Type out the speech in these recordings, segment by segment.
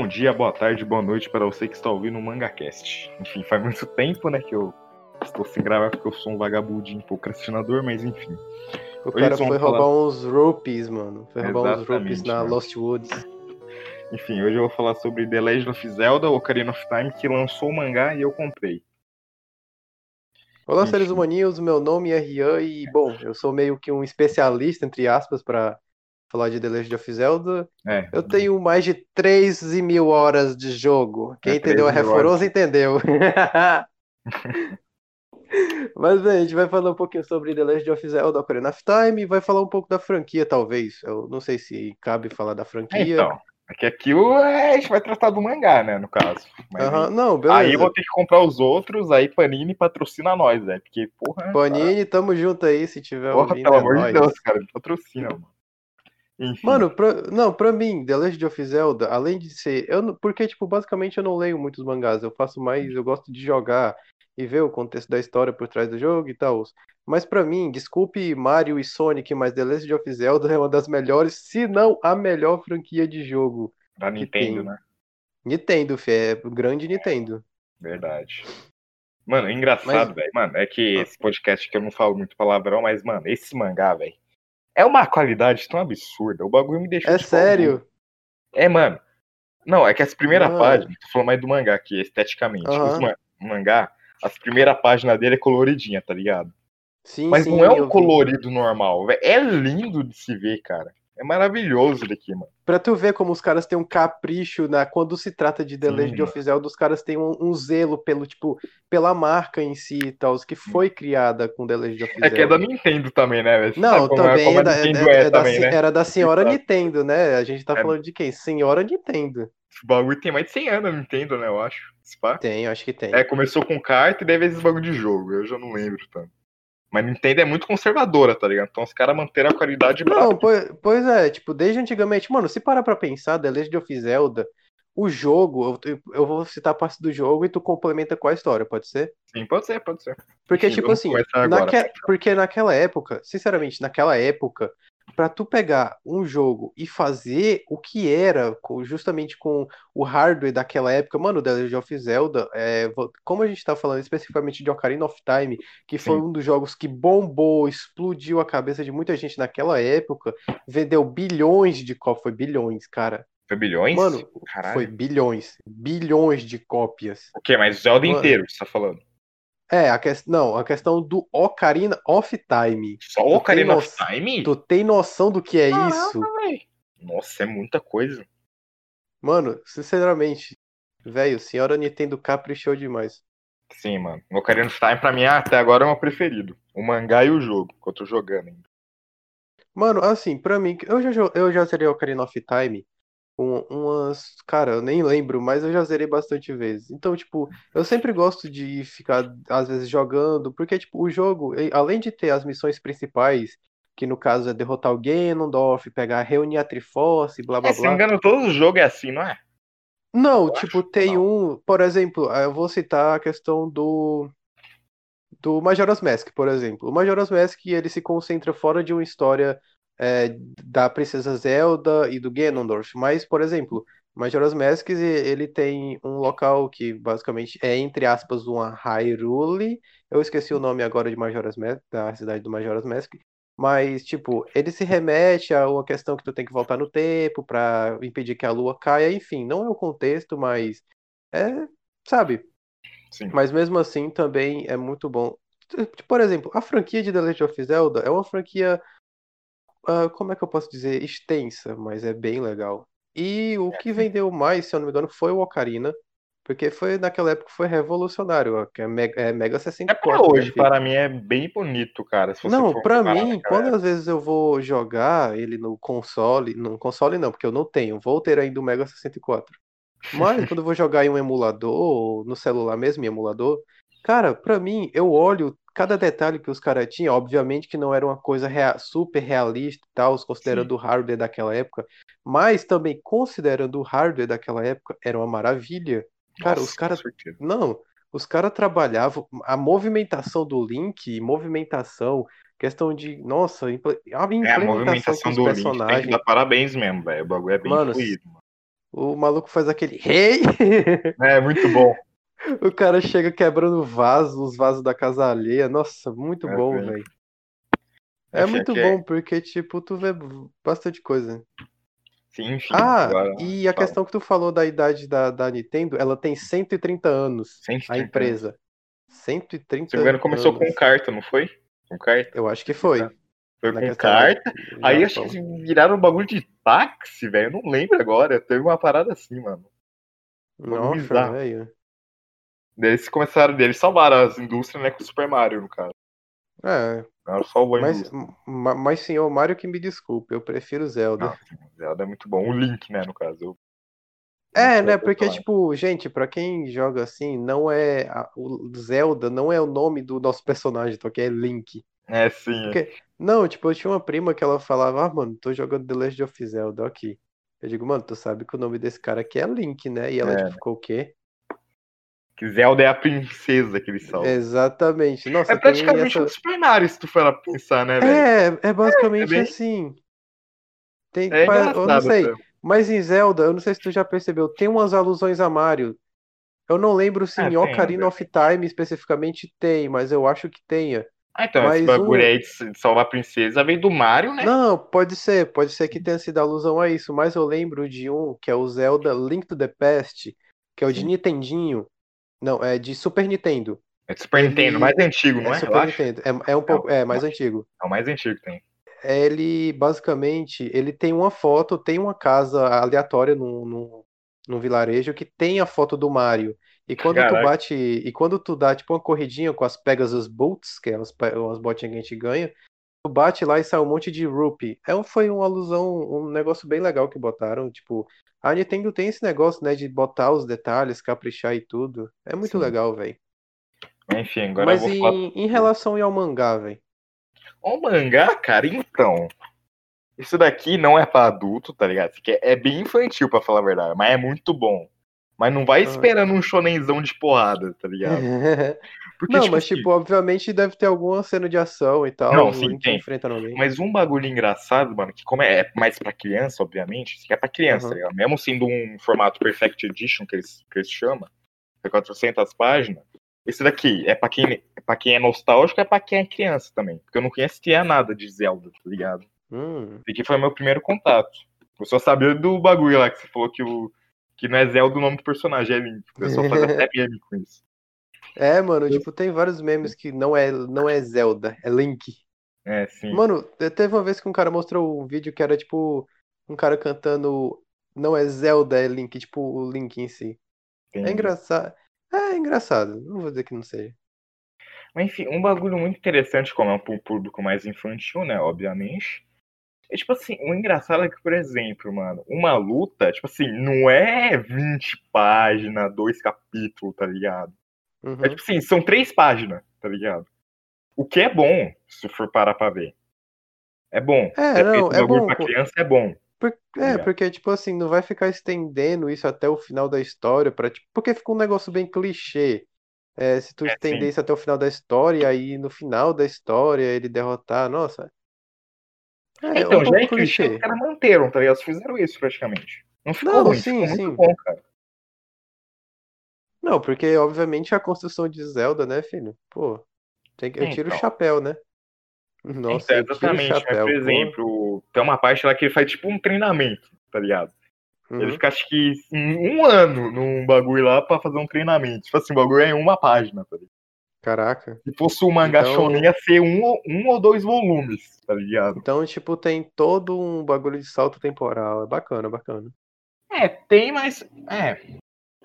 Bom dia, boa tarde, boa noite para você que está ouvindo o MangaCast. Enfim, faz muito tempo, né, que eu estou sem gravar porque eu sou um vagabundinho procrastinador, mas enfim. O cara foi roubar falar... uns rupees, mano. Foi roubar Exatamente, uns rupees na mano. Lost Woods. Enfim, hoje eu vou falar sobre The Legend of Zelda, Ocarina of Time, que lançou o mangá e eu comprei. Olá, Enfim. seres humaninhos, meu nome é Rian e, bom, eu sou meio que um especialista, entre aspas, para falar de The Legend of Zelda. É. Eu tenho mais de 13 mil horas de jogo. Quem é, entendeu a Reforosa entendeu. Mas bem, a gente vai falar um pouquinho sobre The Legend of Zelda Ocarina of Time e vai falar um pouco da franquia, talvez. Eu não sei se cabe falar da franquia. Então, é que aqui a gente vai tratar do mangá, né, no caso. Uhum, não, beleza. Aí eu vou ter que comprar os outros, aí Panini patrocina nós, né? Porque, porra. Panini, tá... tamo junto aí, se tiver porra, ouvindo. Pelo é amor de Deus, cara, patrocina, mano. Enfim. Mano, pra, não, pra mim, The Legend of Zelda, além de ser. Eu, porque, tipo, basicamente eu não leio muitos mangás, eu faço mais, eu gosto de jogar e ver o contexto da história por trás do jogo e tal. Mas para mim, desculpe Mario e Sonic, mas The Legend of Zelda é uma das melhores, se não a melhor franquia de jogo. Da Nintendo, né? Nintendo, fé, é grande Nintendo. Verdade. Mano, é engraçado, mas... velho. Mano, é que esse podcast que eu não falo muito palavrão, mas, mano, esse mangá, velho, é uma qualidade tão absurda. O bagulho me deixou. É sério? É, mano. Não, é que as primeiras páginas, tô falando mais do mangá aqui, esteticamente. Uhum. O mangá, as primeiras páginas dele é coloridinha, tá ligado? Sim, Mas sim, não é um colorido vi. normal, É lindo de se ver, cara. É maravilhoso daqui, mano. Pra tu ver como os caras têm um capricho na quando se trata de The Legend of Zelda, os caras têm um, um, zelo pelo tipo pela marca em si e tal, que foi criada com The Legend of Zelda. É que é da Nintendo também, né? Você Não, é, também é, da, é, é, é também, da, né? era da senhora Nintendo, né? A gente tá é. falando de quem? Senhora Nintendo. Esse bagulho tem mais de 100 anos, Nintendo, né? Eu acho. Tem, acho que tem. É, começou com carta e deve esse bagulho de jogo. Eu já não lembro tanto. Mas Nintendo é muito conservadora, tá ligado? Então os caras manteram a qualidade Não, pois, pois, é, tipo, desde antigamente, mano, se parar pra pensar, The Legend of Zelda, o jogo, eu, eu vou citar a parte do jogo e tu complementa com a história, pode ser? Sim, pode ser, pode ser. Porque, Sim, tipo assim, naque... porque naquela época, sinceramente, naquela época, para tu pegar um jogo e fazer o que era justamente com o hardware daquela época, mano, The Legend of Zelda, é, como a gente tá falando especificamente de Ocarina of Time, que foi Sim. um dos jogos que bombou, explodiu a cabeça de muita gente naquela época, vendeu bilhões de cópias, foi bilhões, cara. Foi bilhões? Mano, Caralho. foi bilhões, bilhões de cópias. O que? Mas Zelda Mano, inteiro, você tá falando? É, a que... não, a questão do Ocarina of Time. Só o Ocarina of Time? Tu tem noção do que é Caramba, isso? Véio. Nossa, é muita coisa. Mano, sinceramente, velho, senhora Nintendo caprichou demais. Sim, mano. O Ocarina of Time pra mim até agora é o meu preferido. O mangá e o jogo, que eu tô jogando ainda. Mano, assim, pra mim, eu já, eu já zerei Ocarina of Time umas. Cara, eu nem lembro, mas eu já zerei bastante vezes. Então, tipo, eu sempre gosto de ficar, às vezes, jogando, porque, tipo, o jogo, além de ter as missões principais, que no caso é derrotar o Ganondorf, pegar, reunir a Triforce, blá blá é, blá. Se não me engano, todo jogo é assim, não é? Não, eu tipo, tem não. um. Por exemplo, eu vou citar a questão do. Do Majora's Mask, por exemplo. O Majora's Mask ele se concentra fora de uma história é, da Princesa Zelda e do Ganondorf, mas, por exemplo, Majora's Mask ele tem um local que basicamente é, entre aspas, uma Hyrule, eu esqueci o nome agora de Majora's Mask, da cidade do Majora's Mask, mas, tipo, ele se remete a uma questão que tu tem que voltar no tempo para impedir que a lua caia, enfim, não é o contexto, mas é, sabe? Sim. Mas mesmo assim também é muito bom. Por exemplo, a franquia de The Legend of Zelda é uma franquia uh, como é que eu posso dizer, extensa, mas é bem legal. E o que vendeu mais, se eu não me engano, foi o Ocarina, porque foi naquela época foi revolucionário, que é Mega, é Mega 64. É hoje, para mim é bem bonito, cara. não, para mim, quando às vezes eu vou jogar ele no console, no console não, porque eu não tenho, vou ter ainda o Mega 64. Mas quando eu vou jogar em um emulador, no celular mesmo, em emulador, cara, para mim, eu olho cada detalhe que os caras tinham, obviamente que não era uma coisa rea super realista e tal, considerando Sim. o hardware daquela época, mas também considerando o hardware daquela época, era uma maravilha. Cara, Nossa, os caras. Não, os caras trabalhavam. A movimentação do Link, movimentação, questão de. Nossa, a implementação, é, a movimentação do personagens. Link tem que dar parabéns mesmo, velho. O bagulho é bem mano, fluido. o maluco faz aquele rei. Hey! É, muito bom. o cara chega quebrando vasos, os vasos da casa alheia. Nossa, muito é, bom, velho. É muito é bom, porque, tipo, tu vê bastante coisa. Sim, enfim. Ah, agora, e a fala. questão que tu falou da idade da, da Nintendo, ela tem 130 anos, 130 a empresa. 130 Se anos. começou com carta, não foi? Com carta? Eu acho que foi. Foi com carta. Aí acho que viraram um bagulho de táxi, velho. Eu não lembro agora. Teve uma parada assim, mano. Nossa, velho. Eles começaram, eles salvaram as indústrias, né, com o Super Mario, no caso. É. Ela salvou a mas, mas, senhor Mario que me desculpe, eu prefiro Zelda. Não, Zelda é muito bom. O Link, né, no caso. É, né, porque, tipo, gente, pra quem joga assim, não é. A, o Zelda não é o nome do nosso personagem, então que é Link. É, sim. Porque, não, tipo, eu tinha uma prima que ela falava, ah, mano, tô jogando The Legend of Zelda aqui. Eu digo, mano, tu sabe que o nome desse cara aqui é Link, né? E ela, é. tipo, ficou o quê? Que Zelda é a princesa que eles são. Exatamente. Nossa, é praticamente essa... um Super Mario, se tu for pensar, né, velho? É, é basicamente é, é bem... assim. Tem, é eu não sei. Mas em Zelda, eu não sei se tu já percebeu, tem umas alusões a Mario. Eu não lembro se é, em Ocarina of Time especificamente tem, mas eu acho que tenha. Ah, então, Mas esse bagulho um... aí de salvar a princesa veio do Mario, né? Não, pode ser, pode ser que tenha sido alusão a isso, mas eu lembro de um que é o Zelda Link to the Past, que é o de Nintendinho. Não, é de Super Nintendo. É de Super. Nintendo, mais antigo, não é? é Super Nintendo. É, é um pouco, é, mais antigo. É o mais antigo que tem. Ele, basicamente, ele tem uma foto, tem uma casa aleatória num, num, num vilarejo que tem a foto do Mario. E quando Caraca. tu bate. E quando tu dá tipo uma corridinha com as Pegasus Bolts, que é as, as botinhas que a gente ganha, bate lá e sai um monte de rupee. É, foi uma alusão, um negócio bem legal que botaram. Tipo, a Nintendo tem esse negócio, né, de botar os detalhes, caprichar e tudo. É muito Sim. legal, velho. Enfim, agora Mas eu vou em, falar... em relação ao mangá, velho. O mangá, cara, então. Isso daqui não é para adulto, tá ligado? É bem infantil, para falar a verdade, mas é muito bom. Mas não vai esperando um shonenzão de porrada, tá ligado? Porque, não, tipo, mas, assim, tipo, obviamente deve ter alguma cena de ação e tal. Não, sim, tem. Mas um bagulho engraçado, mano, que como é, é mais pra criança, obviamente, isso aqui é pra criança, uhum. tá ligado? Mesmo sendo um formato Perfect Edition, que eles, que eles chamam, é 400 páginas, esse daqui é pra quem é, pra quem é nostálgico, é pra quem é criança também. Porque eu não conhecia nada de Zelda, tá ligado? Hum. Esse aqui foi meu primeiro contato. Eu só sabia do bagulho lá que você falou que o que não é Zelda o nome do personagem, é Link. O pessoal faz até meme com isso. É, mano, tipo, tem vários memes que não é, não é Zelda, é Link. É, sim. Mano, teve uma vez que um cara mostrou um vídeo que era tipo um cara cantando não é Zelda, é Link, tipo o Link em si. É Entendi. É engraçado. É engraçado, não vou dizer que não seja. Mas enfim, um bagulho muito interessante, como é um público mais infantil, né? Obviamente. É tipo assim, o engraçado é que, por exemplo, mano, uma luta, tipo assim, não é 20 páginas, dois capítulos, tá ligado? Uhum. É tipo assim, são três páginas, tá ligado? O que é bom, se for parar pra ver. É bom. É, não, é bom. pra criança é bom. Por, é, tá porque, tipo assim, não vai ficar estendendo isso até o final da história, pra, tipo, porque fica um negócio bem clichê. É, se tu é, estender isso até o final da história, aí no final da história ele derrotar, nossa, é, então, um já é clichê, os caras manteram, tá ligado? Eles fizeram isso praticamente. Não ficou não, ruim, sim, ficou sim. muito bom, cara. Não, porque obviamente a construção de Zelda, né, filho? Pô, tem, eu tiro então. o chapéu, né? Nossa, então, exatamente. Chapéu, Mas, por exemplo, tem uma parte lá que ele faz tipo um treinamento, tá ligado? Uhum. Ele fica, acho que, um ano num bagulho lá pra fazer um treinamento. Tipo assim, o bagulho é em uma página, tá ligado? Caraca. Se fosse um mangá então... shonen, ia ser um, um ou dois volumes, tá ligado? Então, tipo, tem todo um bagulho de salto temporal. É bacana, bacana. É, tem, mas. É.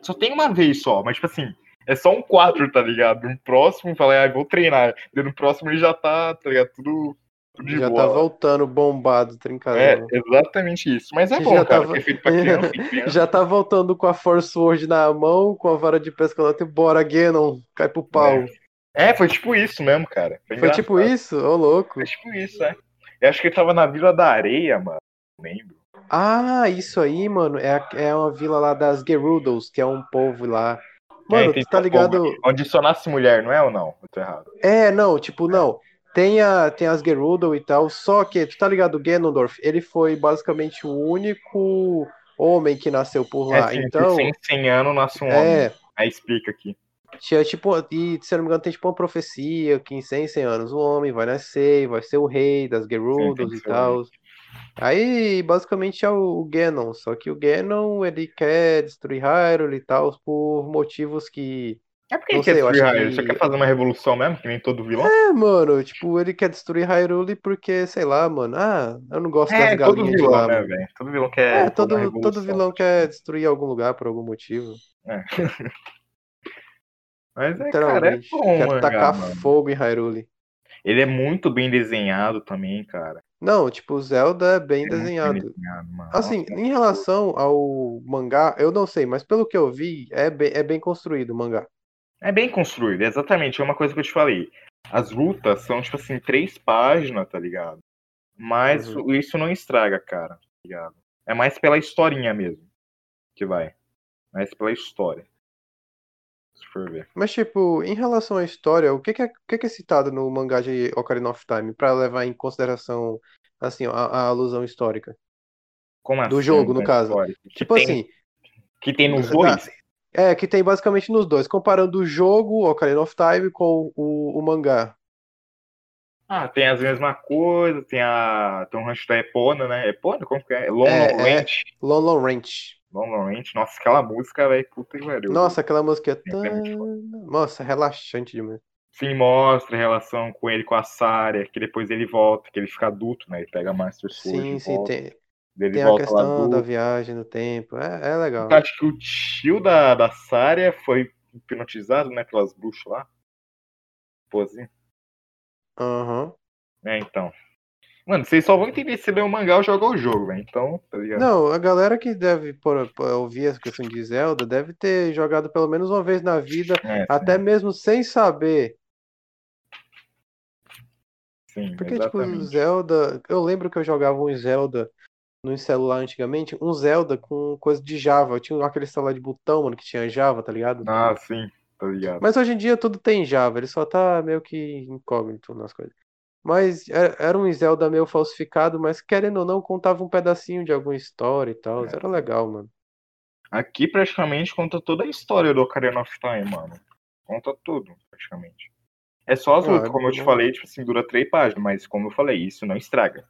Só tem uma vez só, mas, tipo assim, é só um quadro, tá ligado? No próximo, falei, ah, vou treinar. E no próximo ele já tá, tá ligado? Tudo. tudo já boa. tá voltando bombado, trincado. É, exatamente isso. Mas é bom, já cara, tava... feito pra criança, criança. Já tá voltando com a Force Word na mão, com a vara de pesca lá, tipo, bora, Genon, cai pro pau. É. É, foi tipo isso mesmo, cara. Foi, foi tipo isso? Ô, oh, louco. Foi tipo isso, é. Eu acho que ele tava na Vila da Areia, mano. Não lembro. Ah, isso aí, mano, é, é uma vila lá das Gerudos, que é um povo lá. Mano, é, tu tá ligado. Povo, onde só nasce mulher, não é ou não? Eu tô errado. É, não, tipo, não. Tem, a, tem as Gerudo e tal, só que, tu tá ligado, Ganondorf, ele foi basicamente o único homem que nasceu por lá. É, sim, então. Em 100 anos nasce um é... homem. Aí explica aqui. Tinha, tipo, e se eu não me engano, tem tipo uma profecia que em 100, 100 anos o homem vai nascer, vai ser o rei das Gerudos e tal. Aí, basicamente, é o Ganon. Só que o Ganon, ele quer destruir Hyrule e tal, por motivos que é porque ele quer destruir Hyrule, que... só quer fazer uma revolução mesmo, que nem todo vilão? É, mano, tipo, ele quer destruir Hyrule porque, sei lá, mano, ah, eu não gosto é, das galinhas todo vilão, lá, né? Todo vilão quer. É, todo, todo vilão quer destruir algum lugar por algum motivo. É. Mas é, cara, é bom, Quer mangá, tacar mano. fogo em Hyrule. Ele é muito bem desenhado também, cara. Não, tipo, o Zelda é bem é desenhado. Bem desenhado assim, em relação ao mangá, eu não sei, mas pelo que eu vi, é bem, é bem construído o mangá. É bem construído, exatamente. É uma coisa que eu te falei. As lutas são, tipo assim, três páginas, tá ligado? Mas uhum. isso não estraga, cara, tá ligado? É mais pela historinha mesmo que vai. Mais pela história. Se for ver. Mas, tipo, em relação à história, o que, que, é, que, que é citado no mangá de Ocarina of Time para levar em consideração, assim, a, a alusão histórica? Como assim? Do jogo, no caso. Tipo tem, assim. Que tem nos dois? É, que tem basicamente nos dois, comparando o jogo, Ocarina of Time, com o, o mangá. Ah, tem as mesmas coisas, tem a. Tem um rancho da Epona, né? Epona? Como que é? Long é, Long é, Ranch. Long Long Ranch. Ranch. Nossa, aquela música, velho, puta que pariu. Nossa, aquela música é tão... Nossa, relaxante demais. Sim, mostra a relação com ele com a Sarah, que depois ele volta, que ele fica adulto, né? Ele pega Master Sword. Sim, sim, tem. Ele Tem a questão da viagem no tempo. É, é legal. Eu acho que o tio da, da Sária foi hipnotizado, né? Pelas bruxas lá. Pose. Aham. Uhum. É, então. Mano, vocês só vão entender se ler o mangá ou jogar o jogo, velho. Então, tá ligado? Não, a galera que deve por, por, ouvir essa questão de Zelda deve ter jogado pelo menos uma vez na vida, é, até mesmo sem saber. Sim, Porque, exatamente. tipo, Zelda. Eu lembro que eu jogava um Zelda no celular antigamente, um Zelda com coisa de Java. Eu tinha aquele celular de botão, mano, que tinha Java, tá ligado? Ah, sim, tá ligado. Mas hoje em dia tudo tem Java, ele só tá meio que incógnito nas coisas. Mas era um Zelda meio falsificado, mas querendo ou não, contava um pedacinho de alguma história e tal. É. Era legal, mano. Aqui praticamente conta toda a história do Ocarina of Time, mano. Conta tudo, praticamente. É só as ah, lutas, como eu te falei, tipo assim, dura três páginas, mas como eu falei, isso não estraga.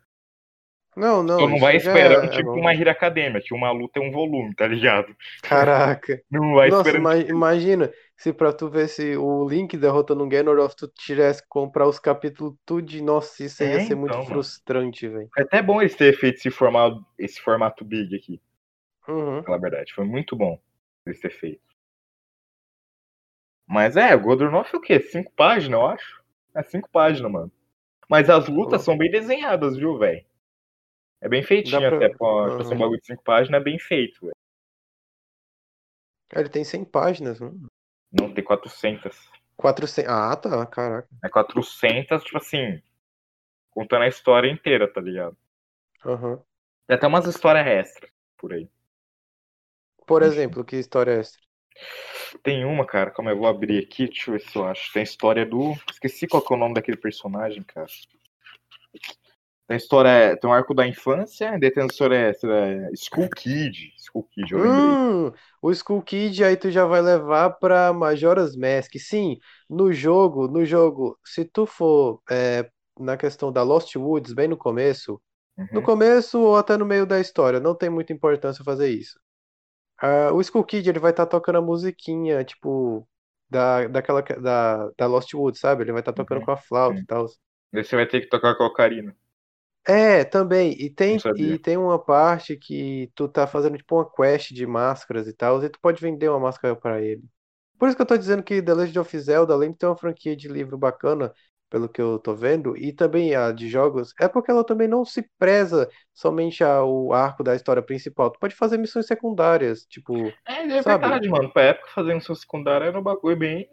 Não, não. Tu não vai esperando, é, tipo, é uma Hero Academia, que uma luta é um volume, tá ligado? Caraca. Não vai Nossa, esperando. Imagina se pra tu ver se o Link derrotando um Ganondorf, tu tivesse que comprar os capítulos tudo de nossa, isso ia é, ser então, muito mano. frustrante, velho. É até bom eles terem feito esse formato, esse formato big aqui. Uhum. Pela verdade, foi muito bom eles terem feito. Mas é, o Godornoff é o quê? Cinco páginas, eu acho? É cinco páginas, mano. Mas as lutas uhum. são bem desenhadas, viu, velho? É bem feitinho pra... até, pô, uhum. um bagulho de 5 páginas é bem feito, velho. Ele tem 100 páginas, não? Não, tem 400. 400. Ah, tá, caraca. É 400, tipo assim, contando a história inteira, tá ligado? Aham. Uhum. Tem até umas histórias extras por aí. Por exemplo, que história extra? Tem uma, cara, como eu vou abrir aqui, deixa eu ver se eu acho. Tem a história do. Esqueci qual que é o nome daquele personagem, cara. Tem história, tem um arco da infância, tem a história é, School Kid. School Kid, eu hum, o School Kid aí tu já vai levar pra Majora's Mask. Sim, no jogo, no jogo, se tu for é, na questão da Lost Woods, bem no começo, uhum. no começo ou até no meio da história, não tem muita importância fazer isso. Uh, o School Kid ele vai estar tá tocando a musiquinha, tipo, da, daquela da, da Lost Woods, sabe? Ele vai estar tá tocando uhum. com a flauta uhum. e tal. Você vai ter que tocar com a Ocarina. É, também. E tem, e tem uma parte que tu tá fazendo tipo uma quest de máscaras e tal, e tu pode vender uma máscara para ele. Por isso que eu tô dizendo que The Legend of Zelda, além de ter uma franquia de livro bacana, pelo que eu tô vendo, e também a de jogos, é porque ela também não se preza somente ao arco da história principal. Tu pode fazer missões secundárias, tipo. É, é sabe? verdade, mano. Pra época fazer missão secundária era um bagulho bem.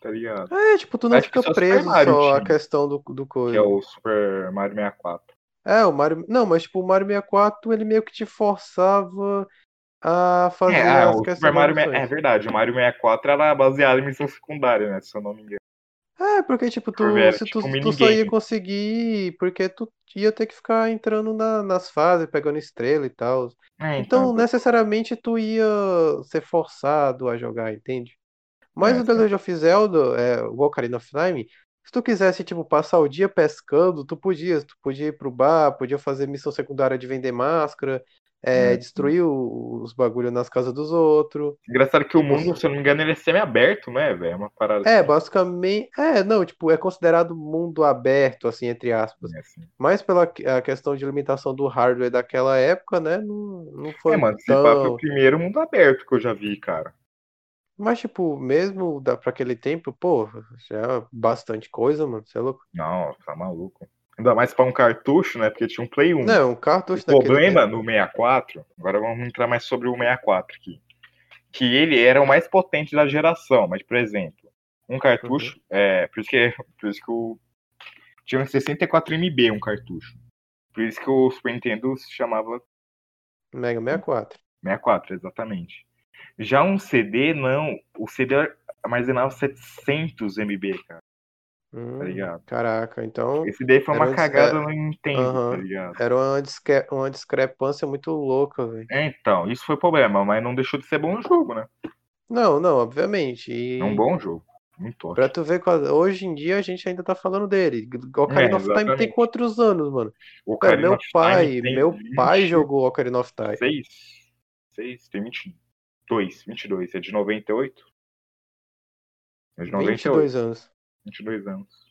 Tá ligado? É, tipo, tu não Acho fica preso só a questão do, do coisa. Que é o Super Mario 64. É, o Mario. Não, mas tipo, o Mario 64 ele meio que te forçava a fazer é, as o Super Mario É verdade, o Mario 64 era baseado em missão secundária, né? Se eu não me engano. É, porque, tipo, tu, se tu, tipo, tu só ia conseguir. Porque tu ia ter que ficar entrando na, nas fases, pegando estrela e tal. É, então, então, necessariamente, tu ia ser forçado a jogar, entende? Mas é, o The Legend of Zelda, é, o Ocarina of Time, se tu quisesse, tipo, passar o dia pescando, tu podia. Tu podia ir pro bar, podia fazer missão secundária de vender máscara, é, destruir os bagulhos nas casas dos outros. Engraçado que o mundo, se eu não me engano, ele é semi-aberto, né, velho? É uma parada. É, assim. basicamente. É, não, tipo, é considerado mundo aberto, assim, entre aspas. É, assim. Mas pela a questão de limitação do hardware daquela época, né? Não, não foi. É, mano, tão... foi o primeiro mundo aberto que eu já vi, cara. Mas, tipo, mesmo da, pra aquele tempo, pô, já é bastante coisa, mano. Você é louco? Não, tá maluco. Ainda mais para um cartucho, né? Porque tinha um Play 1. Não, um cartucho O problema no 64, agora vamos entrar mais sobre o 64 aqui. Que ele era o mais potente da geração, mas, por exemplo, um cartucho, uhum. é, por isso que, por isso que o tinha um 64 MB um cartucho. Por isso que o Super Nintendo se chamava Mega 64. 64, exatamente. Já um CD, não. O CD armazenava 700 MB, cara. Tá hum, tá ligado? Caraca, então. Esse daí foi uma cagada no Nintendo, uhum. tá ligado? Era uma, discre... uma discrepância muito louca, velho. É, então, isso foi problema, mas não deixou de ser bom jogo, né? Não, não, obviamente. E... É um bom jogo. Muito ótimo. Pra tu ver, hoje em dia a gente ainda tá falando dele. Ocarina é, of Time tem quantos anos, mano? O é, meu pai, meu 20... pai jogou Ocarina of Time. Seis. Seis, tem 22. 22. É de 98? É de 98. 22 anos. 22 anos.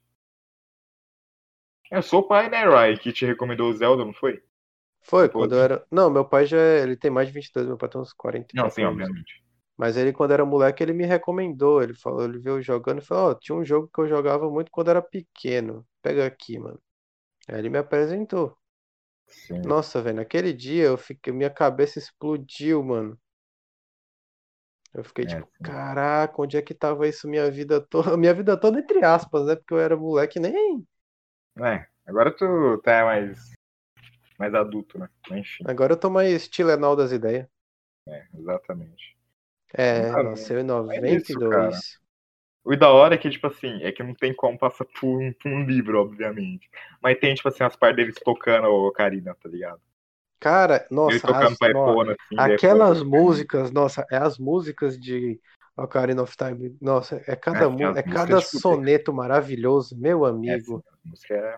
Eu sou o pai, né, Rai, que te recomendou o Zelda, não foi? Foi, quando eu era. Não, meu pai já. É, ele tem mais de 22, meu pai tem uns 40. Não, sim, obviamente. Mas ele, quando era moleque, ele me recomendou. Ele falou, ele viu jogando e falou: Ó, oh, tinha um jogo que eu jogava muito quando era pequeno. Pega aqui, mano. Aí ele me apresentou. Sim. Nossa, velho, naquele dia eu fiquei, minha cabeça explodiu, mano. Eu fiquei é, tipo, sim. caraca, onde é que tava isso minha vida toda? Minha vida toda, entre aspas, né? Porque eu era moleque nem. É, agora tu tá mais, mais adulto, né? Enfim. Agora eu tô mais tilenal das ideias. É, exatamente. É, nasceu em 92. É isso, o da hora é que, tipo assim, é que não tem como passar por um, por um livro, obviamente. Mas tem, tipo assim, as partes deles tocando o Ocarina, tá ligado? Cara, nossa, as, assim, aquelas músicas, nossa, é as músicas de Ocarina of Time, nossa, é cada, é, é cada soneto maravilhoso, meu amigo. música é...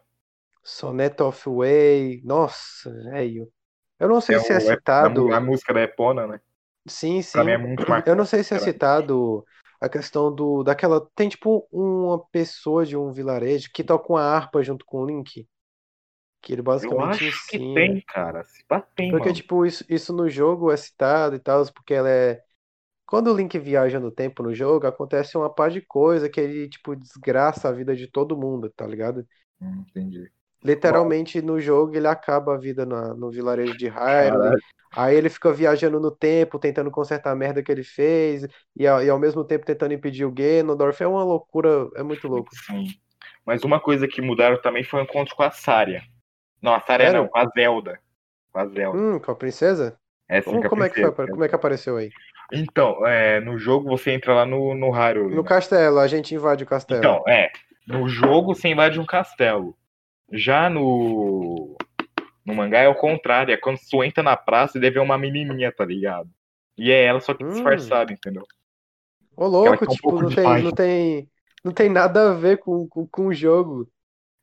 Sonnet of Way, nossa, velho. Eu não sei é se é, é citado. A, a, música da Epona, né? Sim, sim. É eu não sei se é citado a questão do daquela tem tipo uma pessoa de um vilarejo que toca uma harpa junto com o Link. Que ele basicamente Eu acho ensina. que tem, cara. Se tem, Porque, mano. tipo, isso, isso no jogo é citado e tal, porque ela é. Quando o Link viaja no tempo no jogo, acontece uma par de coisa que ele, tipo, desgraça a vida de todo mundo, tá ligado? Hum, entendi. Literalmente no jogo ele acaba a vida na, no vilarejo de Hyrule. Aí ele fica viajando no tempo, tentando consertar a merda que ele fez, e, e ao mesmo tempo tentando impedir o Ganondorf. É uma loucura, é muito louco. Sim. Mas uma coisa que mudaram também foi o encontro com a Saria. Não, a Sarah não, com a Zelda. Com a Zelda. Hum, com a princesa? É, sim, como, como princesa. é que foi, como é que apareceu aí? Então, é, no jogo você entra lá no, no Hyrule. No né? castelo, a gente invade o castelo. Então, é. No jogo você invade um castelo. Já no. No mangá é o contrário, é quando você entra na praça e deve ver uma menininha, tá ligado? E é ela só que hum. disfarçada, entendeu? Ô louco, tipo, um não, tem, não, tem, não tem nada a ver com, com, com o jogo.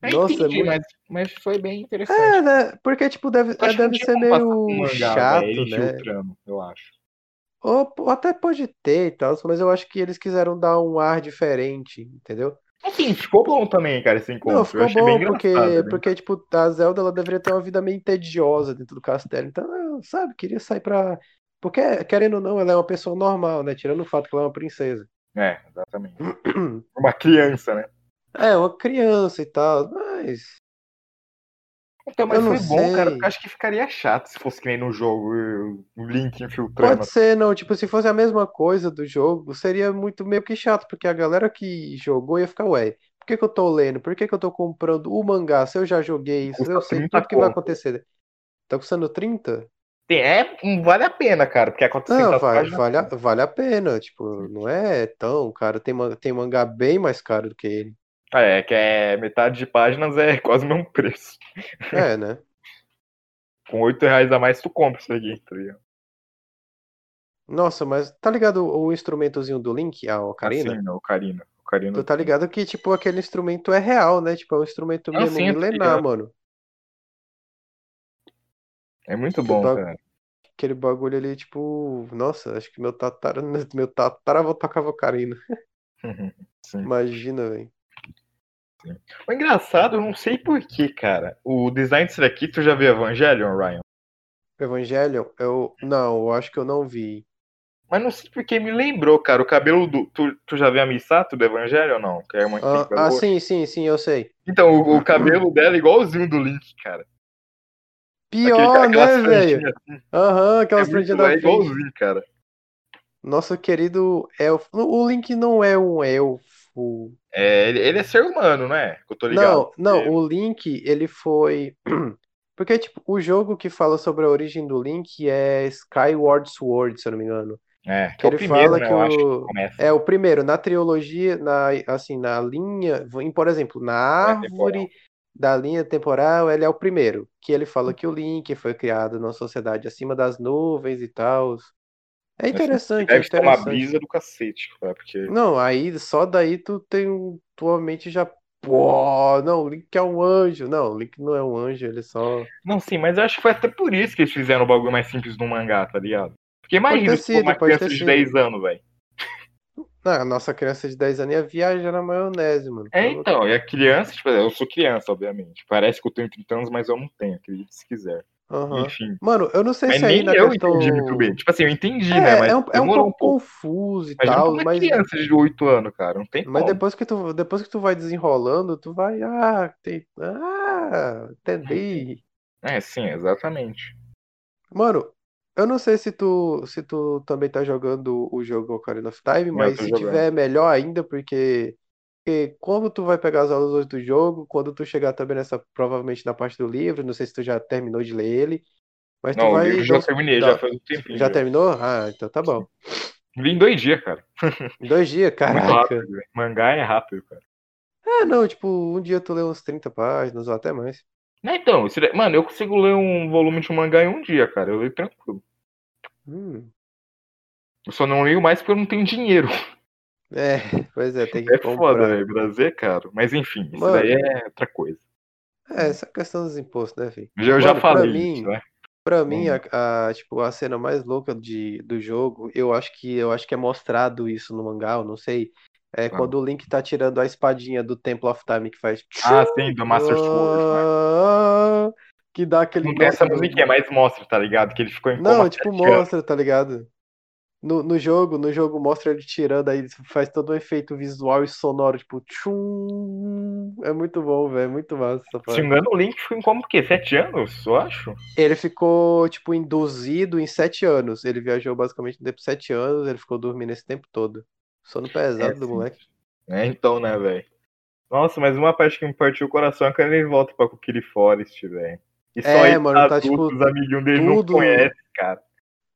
Nossa, entendi, é muito... mas, mas foi bem interessante. É, né? Porque, tipo, deve, deve ser meio mangá, chato, né? Tramo, eu acho. Ou, ou, até pode ter e tal, mas eu acho que eles quiseram dar um ar diferente, entendeu? Assim, ficou bom também, cara, esse encontro. Não, ficou bom, porque, né? porque, tipo, a Zelda ela deveria ter uma vida meio tediosa dentro do castelo. Então, sabe, queria sair pra. Porque, querendo ou não, ela é uma pessoa normal, né? Tirando o fato que ela é uma princesa. É, exatamente. uma criança, né? É, uma criança e tal, mas. Então, mas foi bom, sei. cara, porque acho que ficaria chato se fosse que nem no jogo, o Link infiltrando. Pode ser, não. Tipo, se fosse a mesma coisa do jogo, seria muito meio que chato, porque a galera que jogou ia ficar, ué, por que, que eu tô lendo? Por que, que eu tô comprando o mangá? Se eu já joguei isso, Custa eu sei tudo que vai acontecer. Tá custando 30? É, vale a pena, cara, porque aconteceu. Não, vale, vale, a, vale a pena. Tipo, não é tão caro. Tem, tem mangá bem mais caro do que ele. Ah, é, que é metade de páginas é quase o mesmo preço. É, né? Com 8 reais a mais tu compra isso aqui, tá ligado? Nossa, mas tá ligado o instrumentozinho do Link, a Ocarina? Ah, sim, a Ocarina. Ocarina. Tu tá ligado que, tipo, aquele instrumento é real, né? Tipo, é um instrumento mesmo sim, milenar, mano. É muito bom, cara. Aquele bagulho ali, tipo, nossa, acho que meu tatara, meu tataravô tocava Ocarina. Imagina, velho. O engraçado, eu não sei porquê, cara. O design disso daqui, tu já viu Evangelion, Ryan? Evangelion? Eu. Não, eu acho que eu não vi. Mas não sei porque me lembrou, cara. O cabelo do. Tu, tu já viu a Misato do Evangelho ou não? Que é uma ah, ah sim, sim, sim, eu sei. Então, o, o cabelo dela é igualzinho do Link, cara. Pior, Aquele, né, velho? Assim. Aham, uhum, aquelas é franjinhas da É igualzinho, cara. Nosso querido elfo. O Link não é um elfo. É, ele, ele é ser humano, não é? Eu tô ligado. Não, não, o Link, ele foi. Porque, tipo, o jogo que fala sobre a origem do Link é Skyward Sword, se eu não me engano. É, que, que é ele primeiro, fala né, que, o... que é o primeiro na trilogia, na assim, na linha, por exemplo, na é, árvore é da linha temporal, ele é o primeiro, que ele fala que o Link foi criado numa sociedade acima das nuvens e tal. É interessante, deve é interessante. uma brisa do cacete, cara, porque Não, aí só daí tu tem tua mente já Pô, não, o Link é um anjo. Não, o Link não é um anjo, ele só. Não, sim, mas eu acho que foi até por isso que eles fizeram o bagulho mais simples no mangá, tá ligado? Porque imagina se for uma criança de 10 anos, velho. A nossa criança de 10 anos ia viajar na maionese, mano. É, então, e a criança, tipo, eu sou criança, obviamente. Parece que eu tenho 30 anos, mas eu não tenho, acredite se quiser. Uhum. Enfim. Mano, eu não sei mas se aí na eu questão... entendi muito bem. Tipo assim, eu entendi, é, né? Mas é um, é um pouco um confuso e mas tal. Mas mas criança de 8 anos, cara. Não tem Mas como. depois que, tu, depois que tu vai desenrolando, tu vai. Ah, tem... ah entendi. É, sim, exatamente. Mano, eu não sei se tu, se tu também tá jogando o jogo Ocarina of Time, mas se jogando. tiver melhor ainda, porque, porque como tu vai pegar as aulas hoje do jogo, quando tu chegar também nessa, provavelmente na parte do livro, não sei se tu já terminou de ler ele, mas não, tu vai... já terminei, não, já faz um tempinho. Já terminou? Ah, então tá bom. Li em dois dias, cara. Em dois dias, caraca. Rápido, Mangá é rápido, cara. É, não, tipo, um dia tu lê uns 30 páginas ou até mais. Não, então, mano, eu consigo ler um volume de um mangá em um dia, cara. Eu leio tranquilo. Hum. Eu só não leio mais porque eu não tenho dinheiro. É, pois é, tem que é comprar. foda, né? Brasil é caro. Mas enfim, isso Mano, daí é outra coisa. É, essa questão dos impostos, né, filho? Eu já falei pra mim, né? Pra mim, a, a, tipo, a cena mais louca de, do jogo, eu acho que eu acho que é mostrado isso no mangá, eu não sei. É ah. quando o Link tá tirando a espadinha do Temple of Time que faz. Ah, sim, do Master Sword. Ah, que dá aquele. Não tem essa musiquinha, mas mostra, tá ligado? Que ele ficou em Não, tipo, mostra, tá ligado? No, no jogo, no jogo mostra ele tirando, aí faz todo um efeito visual e sonoro, tipo, tchum. É muito bom, velho, é muito massa essa parte. Se não me engano, o Link ficou em como o quê? Sete anos, eu acho? Ele ficou, tipo, induzido em sete anos. Ele viajou basicamente no tempo sete anos, ele ficou dormindo esse tempo todo. Sono pesado é, do moleque. É, então, né, velho? Nossa, mas uma parte que me partiu o coração é quando ele volta pra Kokiri Forest, velho. E só é, mano, tá, tipo, os amiguinhos dele tudo... não conhecem, cara.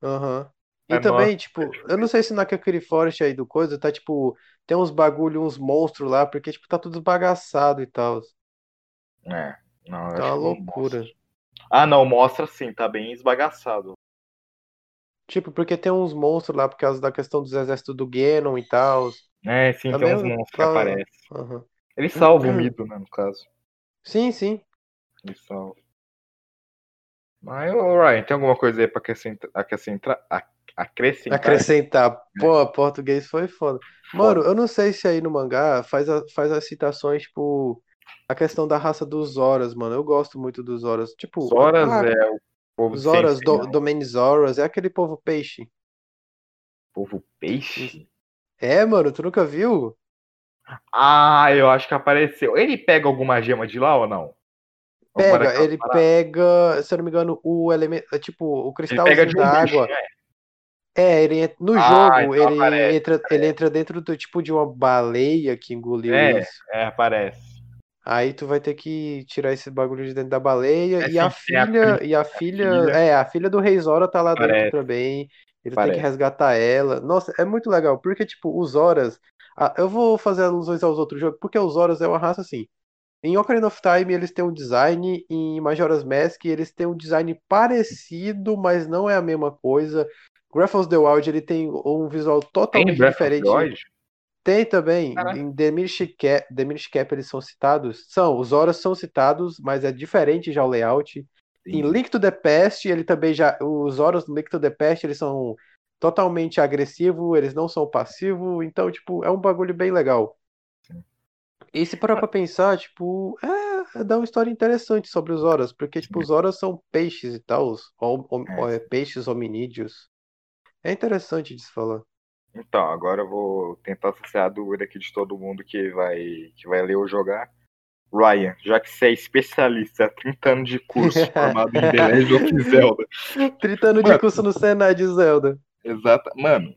Aham. Uhum. E é também, tipo, eu não sei se naquele Forest aí do coisa, tá tipo, tem uns bagulho, uns monstros lá, porque, tipo, tá tudo bagaçado e tal. É, não, Tá uma loucura. Ah, não, mostra sim, tá bem esbagaçado. Tipo, porque tem uns monstros lá por causa da questão dos exércitos do Genon e tal. É, sim, também tem uns monstros tá... que aparecem. Uhum. Ele salva o mito, né, no caso. Sim, sim. Ele salva. Mas, Ryan, tem alguma coisa aí pra acrescentar? acrescentar, acrescentar? Acrescentar. Pô, português foi foda. Mano, eu não sei se aí no mangá faz, a, faz as citações, tipo, a questão da raça dos Zoras, mano. Eu gosto muito dos Zoras. Tipo, Zoras ah, é o povo Zoras, do, Domain Zoras, é aquele povo peixe. Povo peixe? É, mano, tu nunca viu? Ah, eu acho que apareceu. Ele pega alguma gema de lá ou não? Pega, ele pega, se eu não me engano, o elemento, é tipo, o cristalzinho um da água. Bicho, é. É, ele no ah, jogo, então ele aparece, entra, aparece. ele entra dentro do tipo de uma baleia que engoliu é, isso. É, aparece. Aí tu vai ter que tirar esse bagulho de dentro da baleia é e, a filha, a e a filha, a filha, é, a filha do Rei Zora tá lá aparece. dentro também. Ele tem que resgatar ela. Nossa, é muito legal, porque tipo, os Horas, Ah, eu vou fazer alusões aos outros jogos, porque os Zoras é uma raça assim. Em Ocarina of Time eles têm um design, em Majora's Mask eles têm um design parecido, mas não é a mesma coisa. Breath of the Wild ele tem um visual totalmente tem diferente. Tem também. Caraca. Em The Minish, Cap, Cap eles são citados. São, os Zoras são citados, mas é diferente já o layout. Sim. Em Link to the Past, ele também já. Os Zoras do Link to the Past, eles são totalmente agressivos, eles não são passivos, então, tipo, é um bagulho bem legal. E se parar pra pensar, tipo, é, é dá uma história interessante sobre os Zoras, porque, tipo, os Zoras são peixes e tal, os, é. peixes hominídeos. É interessante de se falar. Então, agora eu vou tentar associar a dúvida aqui de todo mundo que vai, que vai ler ou jogar. Ryan, já que você é especialista, 30 anos de curso formado em The Legend of Zelda. 30 anos Mano, de curso no Senai de Zelda. Exato. Mano,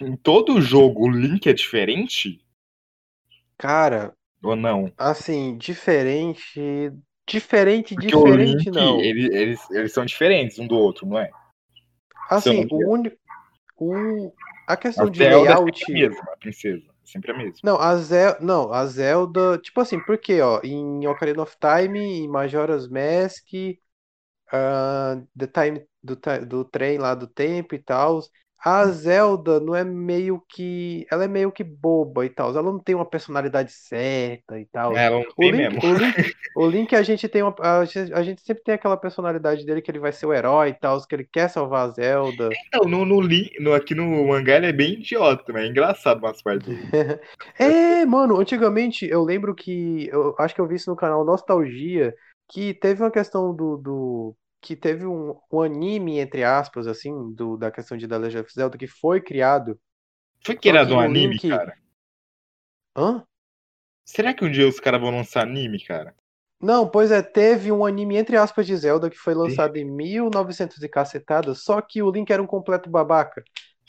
em todo jogo o Link é diferente? Cara. Ou não? Assim, diferente. Diferente, Porque diferente, Link, não. Ele, eles, eles são diferentes um do outro, não é? Assim, o único. O, a questão a de Zelda layout. É sempre a mesma, a princesa. É sempre a mesma. Não, a Zelda. Não, a Zelda. Tipo assim, porque, ó, em Ocarina of Time, em Majora's Mask, uh, The Time do, do trem lá do tempo e tal. A Zelda não é meio que. Ela é meio que boba e tal. Ela não tem uma personalidade certa e tal. É, ela não tem o Link, mesmo. O Link, o Link a gente tem uma. A gente, a gente, sempre tem aquela personalidade dele que ele vai ser o herói e tal, que ele quer salvar a Zelda. Então, no, no, no, aqui no mangá ele é bem idiota, mas é engraçado umas partes. é, mano, antigamente eu lembro que. Eu acho que eu vi isso no canal Nostalgia. Que teve uma questão do, do que teve um, um, anime, entre aspas, assim, do, da questão de The Legend of Zelda, que foi criado. Foi criado um anime, cara? Hã? Será que um dia os caras vão lançar anime, cara? Não, pois é, teve um anime, entre aspas, de Zelda que foi lançado em 1900 e cacetada, só que o Link era um completo babaca.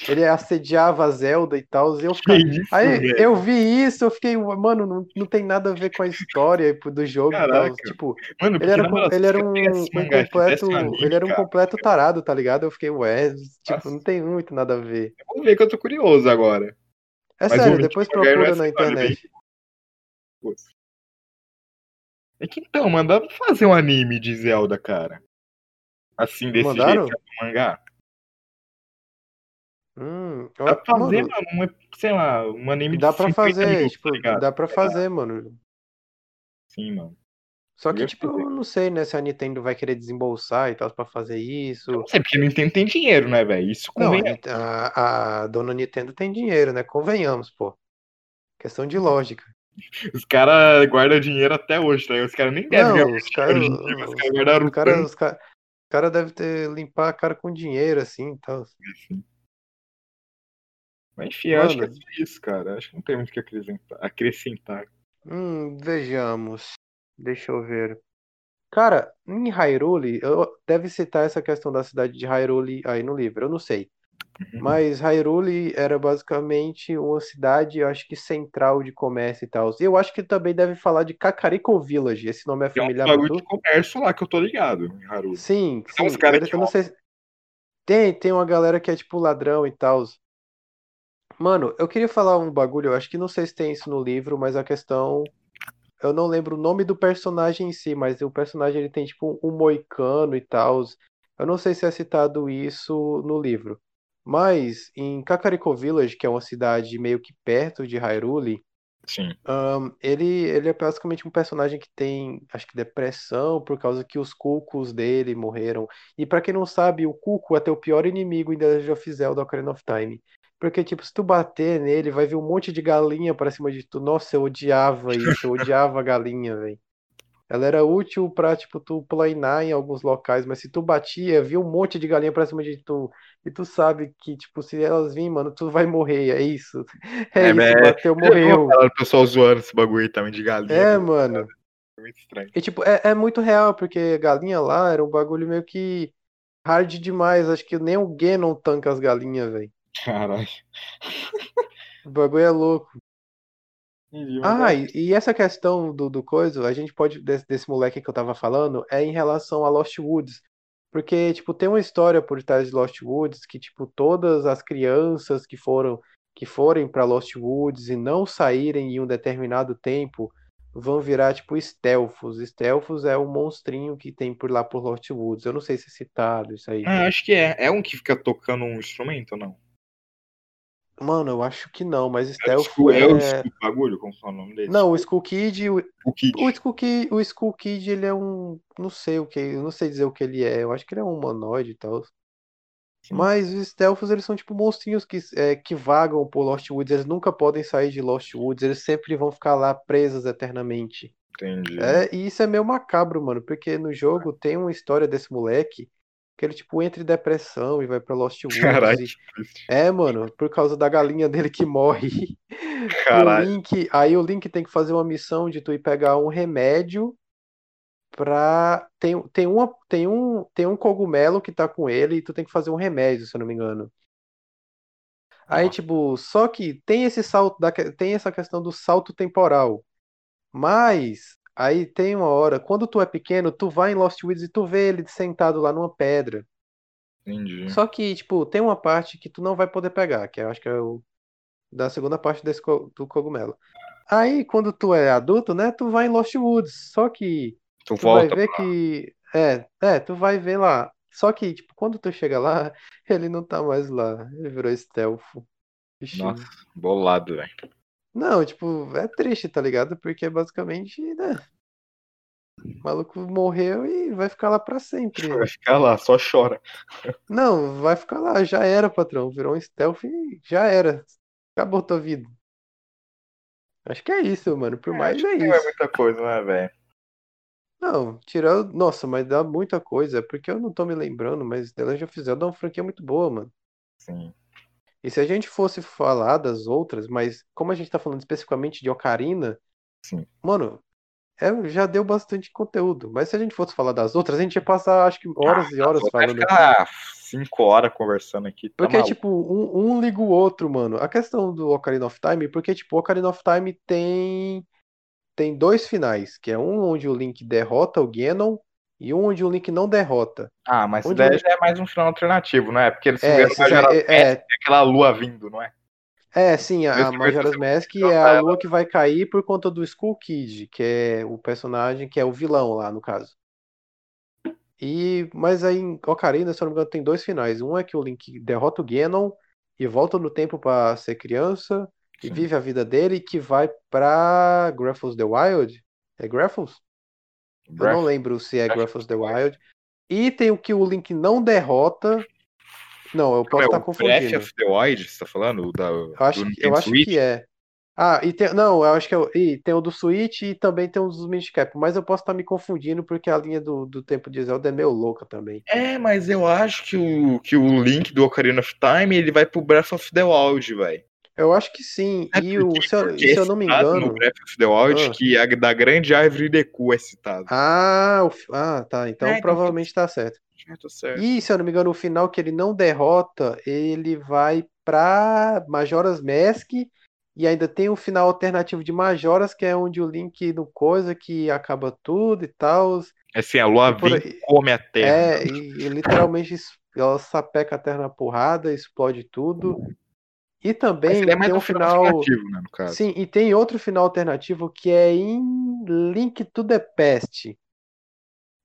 Ele assediava a Zelda e tal. E eu ficava... Aí eu vi isso, eu fiquei, mano, não, não tem nada a ver com a história do jogo Caraca. e tal. Tipo, mano, ele era, ele era um, um completo. Anime, ele era um completo tarado, tá ligado? Eu fiquei, ué, tipo, Nossa. não tem muito nada a ver. Vamos ver que eu tô curioso agora. É Mas sério, depois procura na internet. É que então, mandaram fazer um anime de Zelda, cara. Assim, desse Mandaram? jeito, mangá. Hum, dá pra fazer, mano, uma, sei lá, um anime dá de pra fazer, minutos, tipo, tá dá pra fazer, mano. Sim, mano. Só que, tipo, eu não sei, né, se a Nintendo vai querer desembolsar e tal pra fazer isso. Eu não sei, porque a Nintendo tem dinheiro, né, velho? Isso convém. Não, a, a, dona Nintendo tem dinheiro, né? Convenhamos, pô. Questão de lógica. Os caras guardam dinheiro até hoje, tá? Os caras nem devem não, os caras os caras guardaram cara, os cara, cara deve ter limpar a cara com dinheiro, assim e tal. Sim. Mas enfim, Mano, acho que é isso, cara. Acho que não tem muito o que acrescentar. acrescentar. Hum, vejamos. Deixa eu ver. Cara, em Hyrule, eu deve citar essa questão da cidade de Hyrule aí no livro, eu não sei. Uhum. Mas Hyrule era basicamente uma cidade, eu acho que central de comércio e tal. E eu acho que também deve falar de Kakariko Village. Esse nome é familiar. Tem um de comércio lá que eu tô ligado, em Hyrule. Sim, sim. Tem uns caras que eu não sei. Tem, tem uma galera que é tipo ladrão e tal. Mano, eu queria falar um bagulho, eu acho que não sei se tem isso no livro, mas a questão. Eu não lembro o nome do personagem em si, mas o personagem ele tem tipo um moicano e tal. Eu não sei se é citado isso no livro. Mas em Kakariko Village, que é uma cidade meio que perto de Hyrule, um, ele, ele é basicamente um personagem que tem, acho que depressão por causa que os cucos dele morreram. E para quem não sabe, o cuco é teu pior inimigo em The Legend of Zelda Ocarina of Time. Porque, tipo, se tu bater nele, vai vir um monte de galinha pra cima de tu. Nossa, eu odiava isso, eu odiava a galinha, velho. Ela era útil pra, tipo, tu planar em alguns locais, mas se tu batia, via um monte de galinha pra cima de tu. E tu sabe que, tipo, se elas virem, mano, tu vai morrer, é isso. É, é isso, é, bateu, morreu. O pessoal zoando esse bagulho também de galinha. É, mano. É muito estranho. E, tipo, é, é muito real, porque galinha lá era um bagulho meio que hard demais. Acho que nem o Ganon tanca as galinhas, velho. Caralho. O bagulho é louco. Ah, e, e, essa questão do, do coisa, a gente pode, desse, desse moleque que eu tava falando, é em relação a Lost Woods. Porque, tipo, tem uma história por trás de Lost Woods que, tipo, todas as crianças que foram que forem para Lost Woods e não saírem em um determinado tempo vão virar tipo Stealthos. Stealthos é o monstrinho que tem por lá por Lost Woods. Eu não sei se é citado isso aí. Ah, acho que é. É um que fica tocando um instrumento ou não? Mano, eu acho que não, mas Stealth é... É o Skull bagulho, como é o nome dele? Não, o Skull Kid... O, o, Kid. o, Skull Kid, o Skull Kid, ele é um... Não sei o que... Não sei dizer o que ele é. Eu acho que ele é um humanoide e tal. Mas os Stealths, eles são tipo monstrinhos que, é, que vagam por Lost Woods. Eles nunca podem sair de Lost Woods. Eles sempre vão ficar lá presos eternamente. Entendi. É, e isso é meio macabro, mano. Porque no jogo tem uma história desse moleque que ele, tipo, entra em depressão e vai pra Lost Woods. Caralho. E... É, mano, por causa da galinha dele que morre. Caralho. O Link, aí o Link tem que fazer uma missão de tu ir pegar um remédio pra. Tem, tem, uma, tem, um, tem um cogumelo que tá com ele e tu tem que fazer um remédio, se eu não me engano. Aí, tipo, só que tem esse salto, da, tem essa questão do salto temporal. Mas Aí tem uma hora, quando tu é pequeno, tu vai em Lost Woods e tu vê ele sentado lá numa pedra. Entendi. Só que, tipo, tem uma parte que tu não vai poder pegar, que eu acho que é o da segunda parte desse do cogumelo. Aí, quando tu é adulto, né, tu vai em Lost Woods. Só que tu, tu vai ver pra... que é, é, tu vai ver lá. Só que, tipo, quando tu chega lá, ele não tá mais lá. Ele virou stealth. Nossa, bolado, velho. Não, tipo, é triste, tá ligado? Porque basicamente, né? O maluco morreu e vai ficar lá pra sempre. Vai ficar lá, só chora. Não, vai ficar lá, já era, patrão. Virou um stealth e já era. Acabou tua vida. Acho que é isso, mano. Por é, mais é isso. Não é muita coisa, né, velho? Não, tirando. Nossa, mas dá muita coisa. Porque eu não tô me lembrando, mas The Legend of Zelda é uma franquia muito boa, mano. Sim. E se a gente fosse falar das outras, mas como a gente tá falando especificamente de Ocarina, Sim. mano, é, já deu bastante conteúdo. Mas se a gente fosse falar das outras, a gente ia passar, acho que, horas ah, e horas falando. Ficar cinco horas conversando aqui. Tá porque, tipo, um, um liga o outro, mano. A questão do Ocarina of Time, porque, tipo, o Ocarina of Time tem. Tem dois finais, que é um onde o Link derrota o Ganon e um onde o Link não derrota. Ah, mas onde daí já é mais um final alternativo, não é? Porque eles é, já é, é, é, aquela lua vindo, não é? É, sim, a, a Majora's Mask é a lua que vai cair por conta do Skull Kid, que é o personagem que é o vilão lá, no caso. E, mas aí em Ocarina, se eu não me engano, tem dois finais. Um é que o Link derrota o Ganon e volta no tempo para ser criança e vive a vida dele, que vai pra Graffles the Wild. É Graffles? Eu não lembro se é Breath of the Wild. E tem o que o Link não derrota. Não, eu posso é, estar confundindo. Breath of the Wild, você tá falando? Da, eu acho, que, eu acho que é. Ah, e tem. Não, eu acho que é, e tem o do Switch e também tem os dos Cap, mas eu posso estar me confundindo porque a linha do, do tempo de Zelda é meio louca também. É, mas eu acho que o, que o Link do Ocarina of Time ele vai pro Breath of the Wild, velho. Eu acho que sim. É e o, se, eu, se eu não me engano. No Breath of the Wild, ah. que a da grande árvore de Cu é citado. Ah, o, ah tá. Então é, então provavelmente então... tá certo. É, tá certo. E se eu não me engano, o final que ele não derrota, ele vai pra Majora's Mask. E ainda tem um final alternativo de Majoras, que é onde o Link no coisa que acaba tudo e tal. É assim, a lua por... come a terra. É, e, e literalmente ela sapeca a terra na porrada, explode tudo. E também é tem um final, alternativo, né, no caso. Sim, e tem outro final alternativo que é em Link to the Past,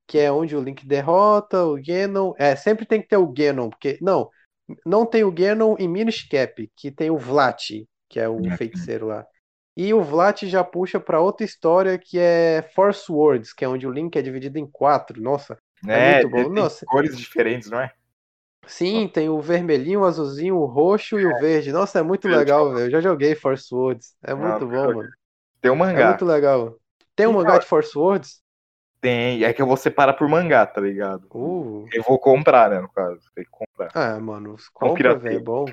que é onde o Link derrota o Ganon. É, sempre tem que ter o Ganon, porque não, não tem o Ganon em Minish Cap, que tem o Vlat, que é o é, feiticeiro lá. E o Vlat já puxa para outra história que é Force Words, que é onde o Link é dividido em quatro. Nossa, é, é muito bom. Nossa. cores diferentes, não é? Sim, tem o vermelhinho, o azulzinho, o roxo e o é. verde. Nossa, é muito legal, velho. Eu já joguei Force Words. É muito bom, mano. Tem um mangá. É muito legal. Tem um mangá de Force Words? Tem, é que eu vou separar por mangá, tá ligado? Uh. Eu vou comprar, né, no caso. Tem que comprar. Ah, mano, compra, velho, é bom.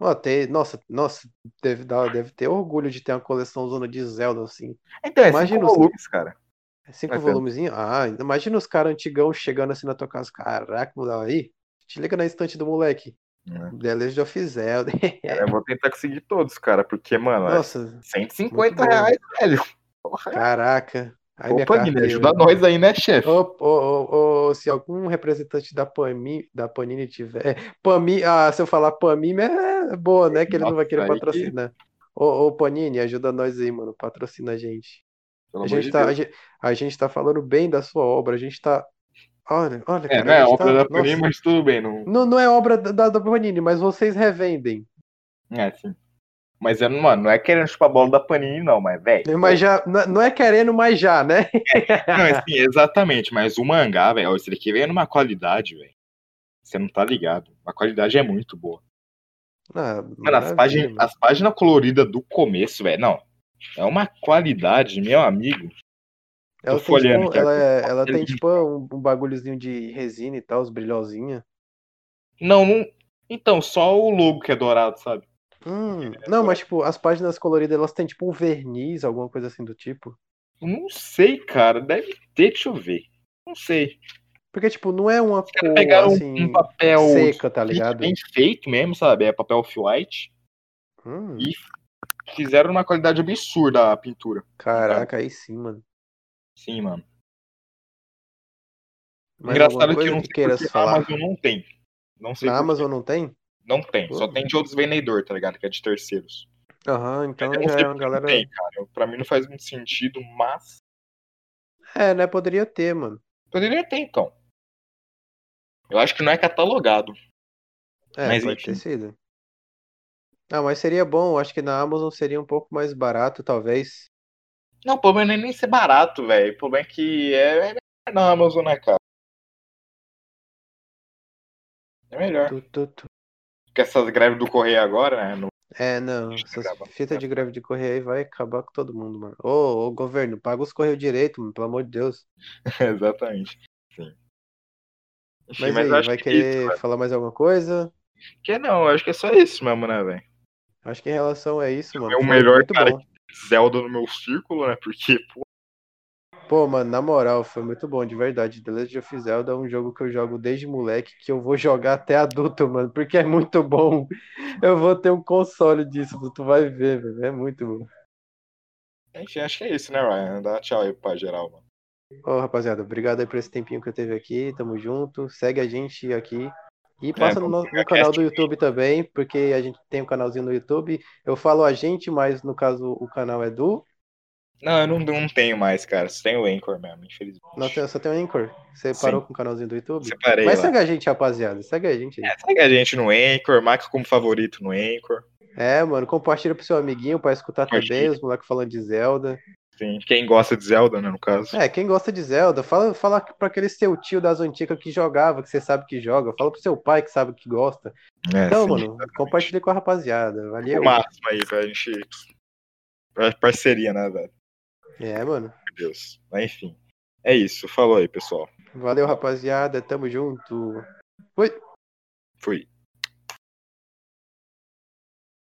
Ó, tem, nossa, nossa, deve, dar, deve ter orgulho de ter uma coleção zona de Zelda, assim. Então, é Imagina cinco volumes, cara. É cinco volumezinhos? Ah, imagina os caras antigão chegando assim na tua casa. Caraca, mudar aí. Te liga na estante do moleque. É. The Legend of Zelda. É, eu vou tentar conseguir todos, cara, porque, mano, é Nossa, é 150 reais, velho. Porra. Caraca. Aí Ô, Panini, ajuda nós aí, né, chefe? Ô, ô, ô, se algum representante da, Pami, da Panini tiver. É, Pami, ah, se eu falar Panini é boa, né? Que ele Nossa, não vai querer patrocinar. Que... Ô, ô, Panini, ajuda nós aí, mano. Patrocina a gente. a gente, tá, a gente, a, gente, tá falando bem da sua obra. A gente tá. Olha, olha. É, cara, não é obra tá... da Panini, Nossa. mas tudo bem. Não... não, não é obra da, da Panini, mas vocês revendem. É, sim. Mas, mano, não é querendo chupar a bola da Panini, não, mas, velho. Mas já, não é querendo, mas já, né? É, não, assim, exatamente, mas o mangá, velho, esse daqui vem numa qualidade, velho. Você não tá ligado. A qualidade é muito boa. Ah, mano, as, páginas, as páginas coloridas do começo, velho, não. É uma qualidade, meu amigo. Ela tem, tipo, ela, é, ela tem tipo um, um bagulhozinho de resina e tal, os brilhosinhos. Não, não. Então, só o logo que é dourado, sabe? Hum, não, mas tipo, as páginas coloridas, elas têm tipo um verniz, alguma coisa assim do tipo? Não sei, cara. Deve ter, deixa eu ver. Não sei. Porque, tipo, não é uma cor, pegaram assim, um papel seca, tá ligado? Bem feito mesmo, sabe? É papel off-white. Hum. E fizeram uma qualidade absurda a pintura. Caraca, aí sim, mano. Sim, mano. Mas Engraçado que eu não que falar. a Amazon não tem. Não sei Na Amazon não tem? Não tem, só tem de outros vendedores, tá ligado? Que é de terceiros. Aham, uhum, então já é uma galera. Tem, cara. Pra mim não faz muito sentido, mas. É, né? Poderia ter, mano. Poderia ter, então. Eu acho que não é catalogado. É, mas, pode enfim. ter sido. Ah, mas seria bom, acho que na Amazon seria um pouco mais barato, talvez. Não, o problema não é nem ser barato, velho. O problema é que é, é na Amazon, né, cara? É melhor. Tu, tu, tu que essas greves do Correio agora, né? No... É, não, essas fitas de greve de Correio aí vai acabar com todo mundo, mano. Ô, ô governo, paga os Correios direito, mano, pelo amor de Deus. Exatamente, sim. Mas, mas aí, vai é querer isso, falar mais alguma coisa? Que não, acho que é só isso mesmo, né, velho? Acho que em relação a isso, mano. É o melhor cara bom. Zelda no meu círculo, né? Porque, pô, Pô, mano, na moral, foi muito bom, de verdade. The Legend of Zelda é um jogo que eu jogo desde moleque, que eu vou jogar até adulto, mano, porque é muito bom. Eu vou ter um console disso, tu vai ver, velho. É muito bom. Enfim, acho que é isso, né, Ryan? Dá tchau aí pra geral, mano. Ô, rapaziada, obrigado aí por esse tempinho que eu teve aqui. Tamo junto. Segue a gente aqui. E passa é, no, no canal do YouTube também, porque a gente tem um canalzinho no YouTube. Eu falo a gente, mas no caso o canal é do não, eu não, não tenho mais, cara. Só tenho o Anchor mesmo, infelizmente. Não, só tem o Anchor. Você Sim. parou com o canalzinho do YouTube? Separei Mas lá. segue a gente, rapaziada. Segue a gente aí. É, segue a gente no Anchor, marca como favorito no Anchor. É, mano, compartilha pro seu amiguinho pra escutar também os moleques falando de Zelda. Sim, quem gosta de Zelda, né, no caso. É, quem gosta de Zelda, fala, fala pra aquele seu tio das antigas que jogava, que você sabe que joga. Fala pro seu pai que sabe que gosta. É, então, sim, mano, exatamente. compartilha com a rapaziada. Valeu. O máximo aí pra gente. Parceria, né, velho? É, mano. Meu Deus. Mas enfim. É isso. Falou aí, pessoal. Valeu, rapaziada. Tamo junto. Fui. Fui.